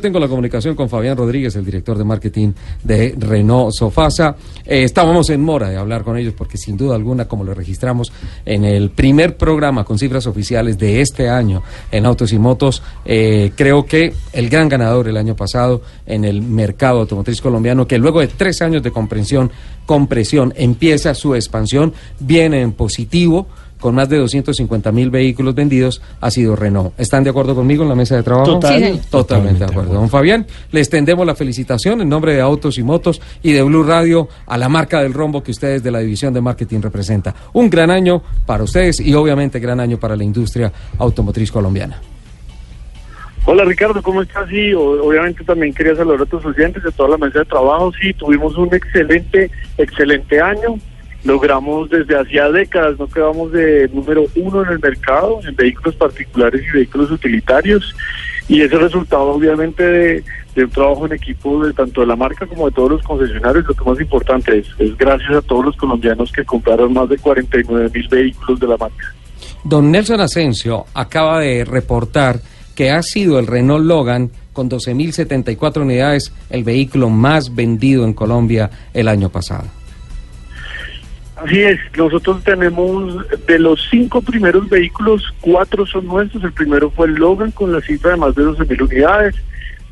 Tengo la comunicación con Fabián Rodríguez, el director de marketing de Renault Sofasa. Eh, estábamos en mora de hablar con ellos porque sin duda alguna, como lo registramos en el primer programa con cifras oficiales de este año en Autos y Motos, eh, creo que el gran ganador el año pasado en el mercado automotriz colombiano, que luego de tres años de comprensión, compresión, empieza su expansión, viene en positivo con más de 250 mil vehículos vendidos, ha sido Renault. ¿Están de acuerdo conmigo en la mesa de trabajo? Total, Totalmente, de acuerdo. Don Fabián, le extendemos la felicitación en nombre de Autos y Motos y de Blue Radio a la marca del rombo que ustedes de la división de marketing representa. Un gran año para ustedes y obviamente gran año para la industria automotriz colombiana. Hola Ricardo, ¿cómo estás? Sí, obviamente también quería saludar a tus oyentes de toda la mesa de trabajo. Sí, tuvimos un excelente, excelente año logramos desde hacía décadas, no quedamos de número uno en el mercado, en vehículos particulares y vehículos utilitarios, y ese resultado obviamente de, un trabajo en equipo de tanto de la marca como de todos los concesionarios, lo que más importante es, es gracias a todos los colombianos que compraron más de 49 mil vehículos de la marca. Don Nelson Asensio acaba de reportar que ha sido el Renault Logan con 12.074 unidades el vehículo más vendido en Colombia el año pasado. Así es, nosotros tenemos de los cinco primeros vehículos, cuatro son nuestros. El primero fue el Logan con la cifra de más de 12 mil unidades.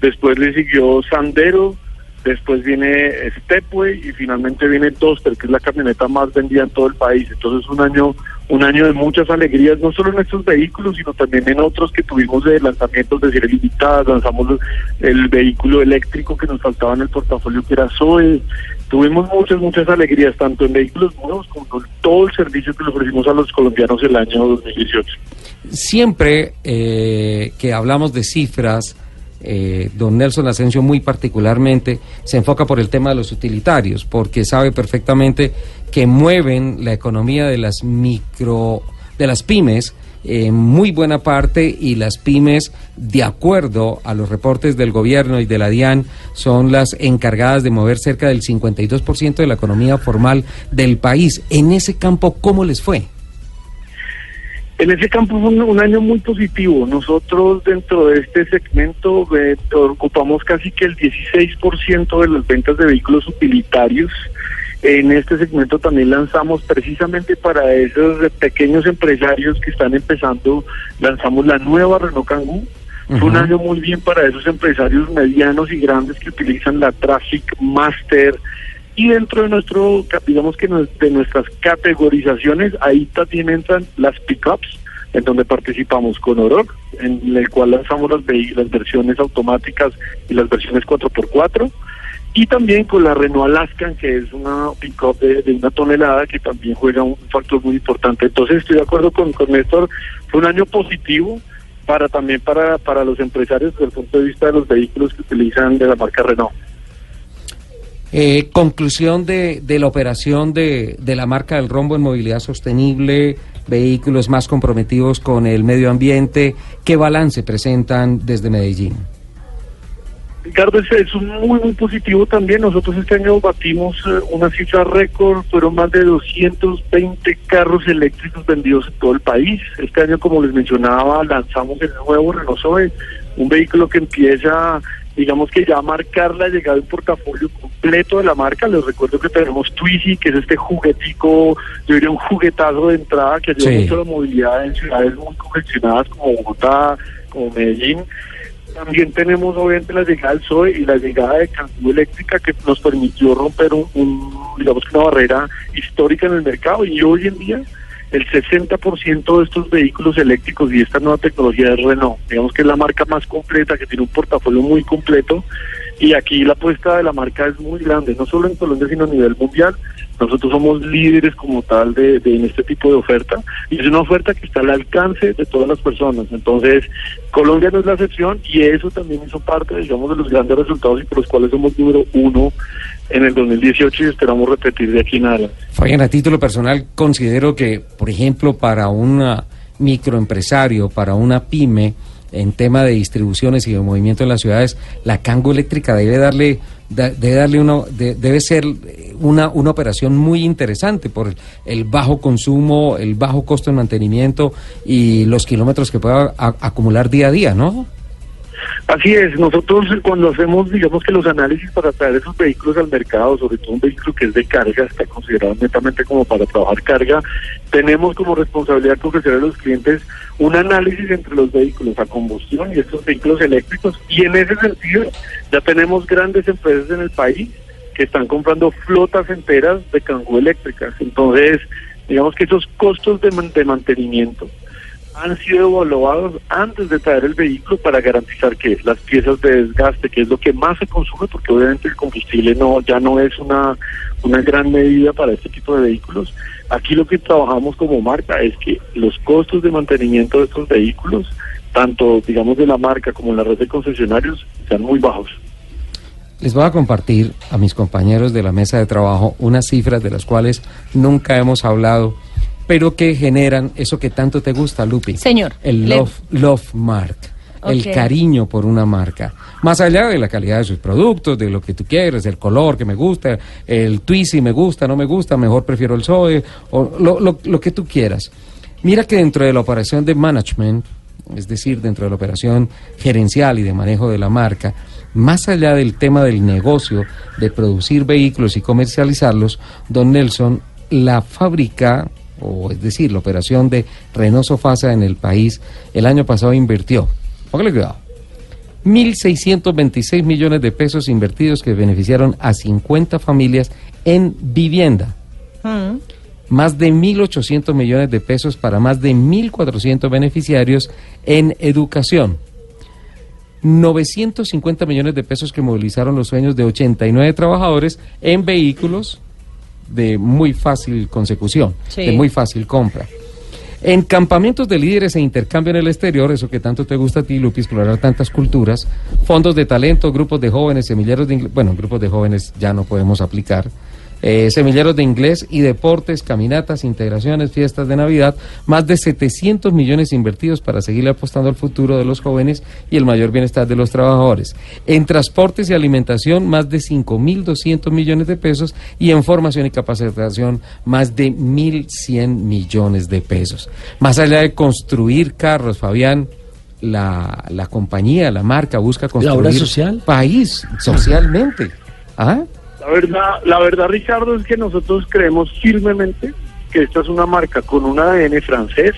Después le siguió Sandero, después viene Stepway y finalmente viene Duster, que es la camioneta más vendida en todo el país. Entonces un año un año de muchas alegrías, no solo en estos vehículos, sino también en otros que tuvimos de lanzamientos de serie limitada, lanzamos el vehículo eléctrico que nos faltaba en el portafolio que era Zoe, tuvimos muchas, muchas alegrías, tanto en vehículos nuevos como en todo el servicio que le ofrecimos a los colombianos el año 2018. Siempre eh, que hablamos de cifras, eh, don Nelson Asensio muy particularmente se enfoca por el tema de los utilitarios, porque sabe perfectamente que mueven la economía de las micro, de las pymes, en muy buena parte y las pymes, de acuerdo a los reportes del gobierno y de la DIAN, son las encargadas de mover cerca del 52% de la economía formal del país. En ese campo, ¿cómo les fue? En ese campo fue un, año muy positivo. Nosotros dentro de este segmento eh, ocupamos casi que el 16% de las ventas de vehículos utilitarios. En este segmento también lanzamos precisamente para esos pequeños empresarios que están empezando, lanzamos la nueva Renault Kangoo. Fue un año muy bien para esos empresarios medianos y grandes que utilizan la Traffic Master, y dentro de nuestro, digamos que de nuestras categorizaciones, ahí también entran las pickups, en donde participamos con Oroc, en el cual lanzamos las, las versiones automáticas y las versiones 4x4, y también con la Renault Alaskan, que es una pickup de, una tonelada que también juega un factor muy importante. Entonces estoy de acuerdo con, con Néstor, fue un año positivo para también para, para los empresarios desde el punto de vista de los vehículos que utilizan de la marca Renault. Eh, conclusión de, de, la operación de, de, la marca del rombo en movilidad sostenible, vehículos más comprometidos con el medio ambiente. ¿Qué balance presentan desde Medellín? Ricardo, es, es muy, muy positivo también. Nosotros este año batimos eh, una cifra récord, fueron más de 220 carros eléctricos vendidos en todo el país. Este año, como les mencionaba, lanzamos el nuevo Renault Zoe, un vehículo que empieza digamos que ya marcar la llegada de un portafolio completo de la marca. Les recuerdo que tenemos Twizy, que es este juguetico, yo diría un juguetazo de entrada que ayuda mucho a la movilidad en ciudades muy congestionadas como Bogotá, como Medellín. También tenemos obviamente la llegada del SOE y la llegada de Cancún Eléctrica que nos permitió romper un, digamos que una barrera histórica en el mercado y hoy en día el 60% de estos vehículos eléctricos y esta nueva tecnología es Renault. Digamos que es la marca más completa, que tiene un portafolio muy completo. Y aquí la apuesta de la marca es muy grande, no solo en Colombia, sino a nivel mundial. Nosotros somos líderes como tal de, en este tipo de oferta y es una oferta que está al alcance de todas las personas. Entonces, Colombia no es la excepción y eso también hizo parte, digamos, de los grandes resultados y por los cuales somos número uno en el 2018 y esperamos repetir de aquí en adelante. Fabián, a título personal, considero que, por ejemplo, para un microempresario, para una pyme, en tema de distribuciones y de movimiento en las ciudades, la Cango Eléctrica debe darle, debe darle uno, debe ser una, una operación muy interesante por el bajo consumo, el bajo costo de mantenimiento y los kilómetros que pueda acumular día a día, ¿no? Así es, nosotros cuando hacemos, digamos que los análisis para traer esos vehículos al mercado, sobre todo un vehículo que es de carga, está considerado netamente como para trabajar carga, tenemos como responsabilidad ofrecer a los clientes un análisis entre los vehículos a combustión y estos vehículos eléctricos, y en ese sentido ya tenemos grandes empresas en el país que están comprando flotas enteras de cangú eléctricas. Entonces, digamos que esos costos de mantenimiento han sido evaluados antes de traer el vehículo para garantizar que las piezas de desgaste, que es lo que más se consume, porque obviamente el combustible no ya no es una, una gran medida para este tipo de vehículos. Aquí lo que trabajamos como marca es que los costos de mantenimiento de estos vehículos, tanto digamos de la marca como en la red de concesionarios, sean muy bajos. Les voy a compartir a mis compañeros de la mesa de trabajo unas cifras de las cuales nunca hemos hablado pero que generan eso que tanto te gusta, Lupi. Señor. El love, love mark. El cariño por una marca. Más allá de la calidad de sus productos, de lo que tú quieres, el color que me gusta, el Twizy me gusta, no me gusta, mejor prefiero el Zoe, o lo, lo, lo que tú quieras. Mira que dentro de la operación de management, es decir, dentro de la operación gerencial y de manejo de la marca, más allá del tema del negocio, de producir vehículos y comercializarlos, don Nelson, la fábrica o es decir, la operación de Renault Sofasa en el país, el año pasado invirtió, póngale cuidado, 1.626 millones de pesos invertidos que beneficiaron a 50 familias en vivienda. Mm. Más de 1.800 millones de pesos para más de 1.400 beneficiarios en educación. 950 millones de pesos que movilizaron los sueños de 89 trabajadores en vehículos de muy fácil consecución, de muy fácil compra. En campamentos de líderes e intercambio en el exterior, eso que tanto te gusta a ti, Lupi, explorar tantas culturas, fondos de talento, grupos de jóvenes, semilleros de bueno, grupos de jóvenes ya no podemos aplicar, eh, semilleros de inglés y deportes, caminatas, integraciones, fiestas de Navidad, más de 700 millones invertidos para seguir apostando al futuro de los jóvenes y el mayor bienestar de los trabajadores. En transportes y alimentación, más de 5.200 millones de pesos y en formación y capacitación, más de 1.100 millones de pesos. Más allá de construir carros, Fabián, la, la compañía, la marca busca construir social? país socialmente. ¿Ah? La verdad, la verdad, Ricardo, es que nosotros creemos firmemente que esta es una marca con un ADN francés,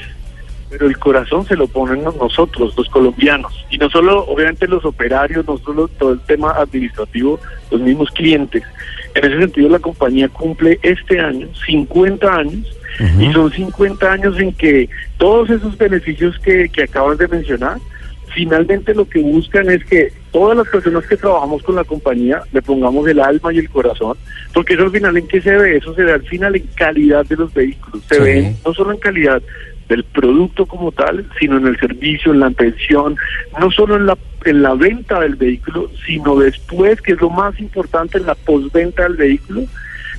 pero el corazón se lo ponen nosotros, los colombianos. Y no solo, obviamente, los operarios, no solo todo el tema administrativo, los mismos clientes. En ese sentido, la compañía cumple este año 50 años y son 50 años en que todos esos beneficios que, que acabas de mencionar, finalmente lo que buscan es que todas las personas que trabajamos con la compañía le pongamos el alma y el corazón, porque eso al final en qué se ve, eso se ve al final en calidad de los vehículos, se ve no solo en calidad del producto como tal, sino en el servicio, en la atención, no solo en la en la venta del vehículo, sino después, que es lo más importante, en la postventa del vehículo,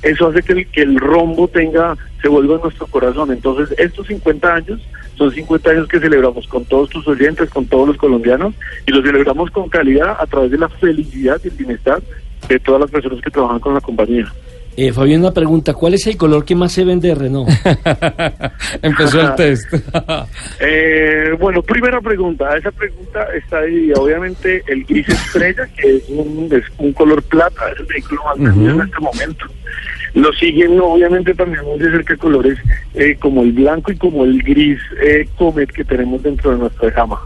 eso hace que el, que el rombo tenga, se vuelva en nuestro corazón. Entonces, estos 50 años son 50 años que celebramos con todos tus oyentes, con todos los colombianos, y los celebramos con calidad a través de la felicidad y el bienestar de todas las personas que trabajan con la compañía. Eh, Fabián, una pregunta, ¿cuál es el color que más se vende de Renault? Empezó el test. eh, bueno, primera pregunta, esa pregunta está ahí, obviamente el gris estrella, que es un, es un color plata, es el vehículo más vendido en este momento. Lo siguen obviamente también muy de cerca colores eh, como el blanco y como el gris eh, Comet que tenemos dentro de nuestra gama.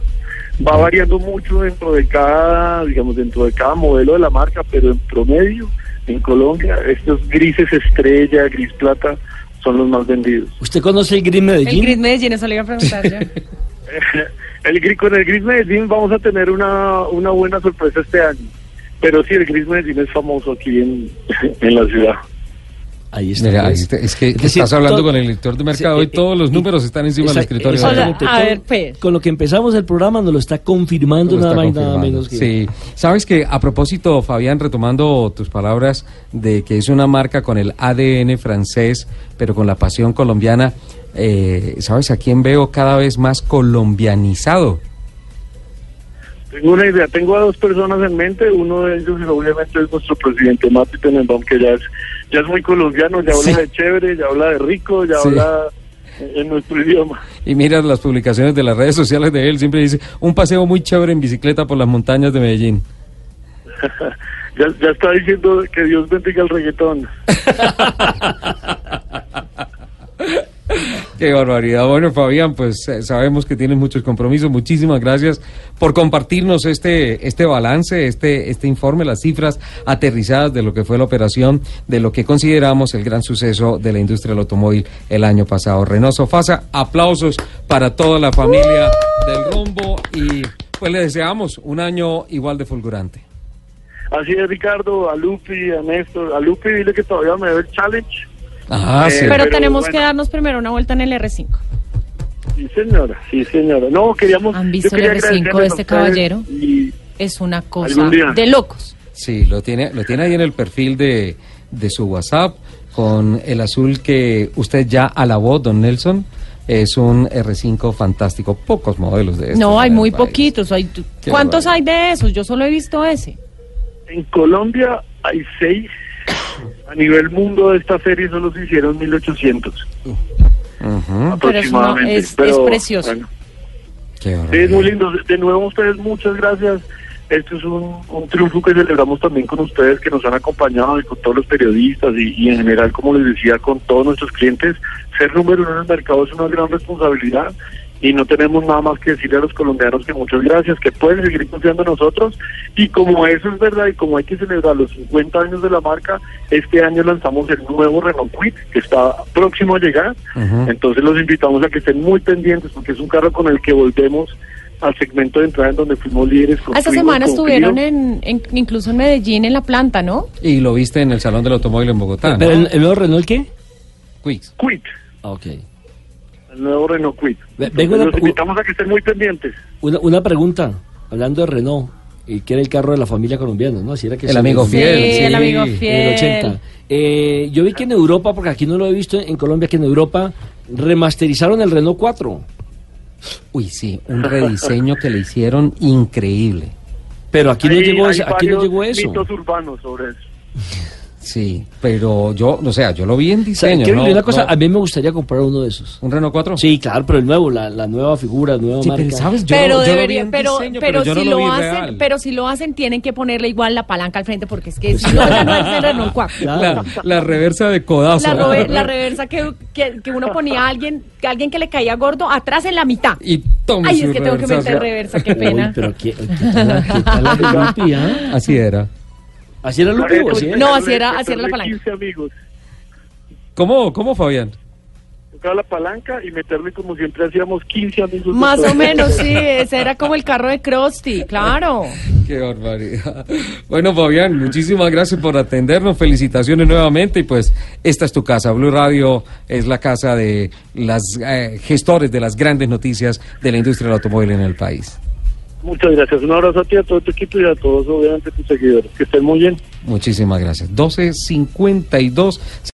Va variando mucho dentro de cada, digamos, dentro de cada modelo de la marca, pero en promedio, en Colombia, estos grises estrella, gris plata, son los más vendidos. ¿Usted conoce el gris Medellín? El gris Medellín, eso le iba a preguntar yo. el gris, con el gris Medellín vamos a tener una, una buena sorpresa este año. Pero sí, el gris Medellín es famoso aquí en, en la ciudad. Ahí está. es que estás hablando con el lector de mercado y todos los números están encima del escritorio. a ver, pues. Con lo que empezamos el programa nos lo está confirmando nada más y nada menos que... Sí, sabes que a propósito, Fabián, retomando tus palabras de que es una marca con el ADN francés, pero con la pasión colombiana, eh, ¿sabes a quién veo cada vez más colombianizado? Tengo una idea, tengo a dos personas en mente, uno de ellos obviamente es nuestro presidente Mati Tenenbaum, que ya es, ya es muy colombiano, ya habla de chévere, ya habla de rico, ya habla en nuestro idioma. Y miras las publicaciones de las redes sociales de él, siempre dice, un paseo muy chévere en bicicleta por las montañas de Medellín. ya, ya está diciendo que Dios bendiga el reggaetón. Qué barbaridad. Bueno, Fabián, pues eh, sabemos que tienes muchos compromisos. Muchísimas gracias por compartirnos este, este balance, este, este informe, las cifras aterrizadas de lo que fue la operación, de lo que consideramos el gran suceso de la industria del automóvil el año pasado. Reynoso Fasa, aplausos para toda la familia del rumbo y pues le deseamos un año igual de fulgurante. Así es, Ricardo, a Lupi, a Néstor. A Lupi dile que todavía me debe el challenge. Ah, Eh, sí. Pero, pero tenemos bueno. que darnos primero una vuelta en el R5. Sí, señora, sí, señora. No, queríamos... ¿Han visto el R5 de este caballero? Y Es una cosa de locos. Sí, lo tiene, lo tiene ahí en el perfil de, de su WhatsApp con el azul que usted ya alabó, don Nelson. Es un R5 fantástico. Pocos modelos de estos No, hay muy país. poquitos. Hay, ¿Cuántos hay de esos? Yo solo he visto ese. en Colombia hay seis. A nivel mundo de esta serie solo se hicieron 1800 Ujú, Pero es, una- aproximadamente. es, es Pero, precioso. bueno, es muy lindo. De nuevo, ustedes, muchas gracias. Esto es un, un triunfo que celebramos también con ustedes, que nos han acompañado y con todos los periodistas y, y en general, como les decía, con todos nuestros clientes. Ser número uno en el mercado es una gran responsabilidad y no tenemos nada más que decirle a los colombianos que muchas gracias, que pueden seguir confiando en nosotros. Y como eso es verdad y como hay que celebrar los 50 años de la marca, este año lanzamos el nuevo Renault Kwid, que está próximo a llegar. Ujú. Entonces los invitamos a que estén muy pendientes porque es un carro con el que volvemos al segmento de entrada en donde fuimos líderes. Ah, Esta semana con estuvieron en, en- incluso en Medellín, en la planta, ¿no? Y lo viste en el Salón del Automóvil en Bogotá. Pero ¿no? el, el nuevo Renault, ¿qué? Quicks. Quid, Ah, ok. El nuevo Renault Quid. Entonces, los invitamos a que estén muy pendientes. Una, una pregunta, hablando de Renault, y que era el carro de la familia colombiana, ¿no? Si era que El amigo Sí, fiel. el amigo en fiel. el 80. Eh, yo vi que en Europa, porque aquí no lo he visto en Colombia, que en Europa remasterizaron el Renault 4. Uy, sí, un rediseño que le hicieron increíble. Pero aquí no llegó, aquí no llegó eso. mitos urbanos sobre eso. Sí, pero yo, o sea, yo lo vi en O sea, diseño. quiero ¿no? decir una cosa, No. a mí me gustaría comprar uno de esos. ¿Un Renault 4? Sí, claro, pero el nuevo, la, la nueva figura, la nueva Sí, marca. pero sabes, yo, pero yo lo debería, pero, diseño, pero, si no lo, vi hacen, real. pero si lo hacen tienen que ponerle igual la palanca al frente porque es que Pues si no no es el Renault 4. Claro. la, la reversa de codazo. La, robe- la reversa que, que, que uno ponía a alguien, que alguien que le caía gordo atrás en la mitad. Y toma Ay, su es que tengo que meter reversa, qué Uy, pena. pero qué, qué tal, qué tal la? Así era. ¿Así era Lupi o así era? No, así era- así era la palanca. 15 amigos. ¿Cómo, cómo Fabián? Tocar la palanca y meterle como siempre hacíamos 15 amigos. Más o menos, sí, ese era como el carro de Krusty, claro. Qué barbaridad. Bueno, Fabián, muchísimas gracias por atendernos. Felicitaciones nuevamente. Y pues, esta es tu casa. Blue Radio es la casa de las eh, gestores de las grandes noticias de la industria del automóvil en el país. Muchas gracias. Un abrazo a ti, a todo tu equipo y a todos, obviamente, tus seguidores. Que estén muy bien. Muchísimas gracias. 12.52.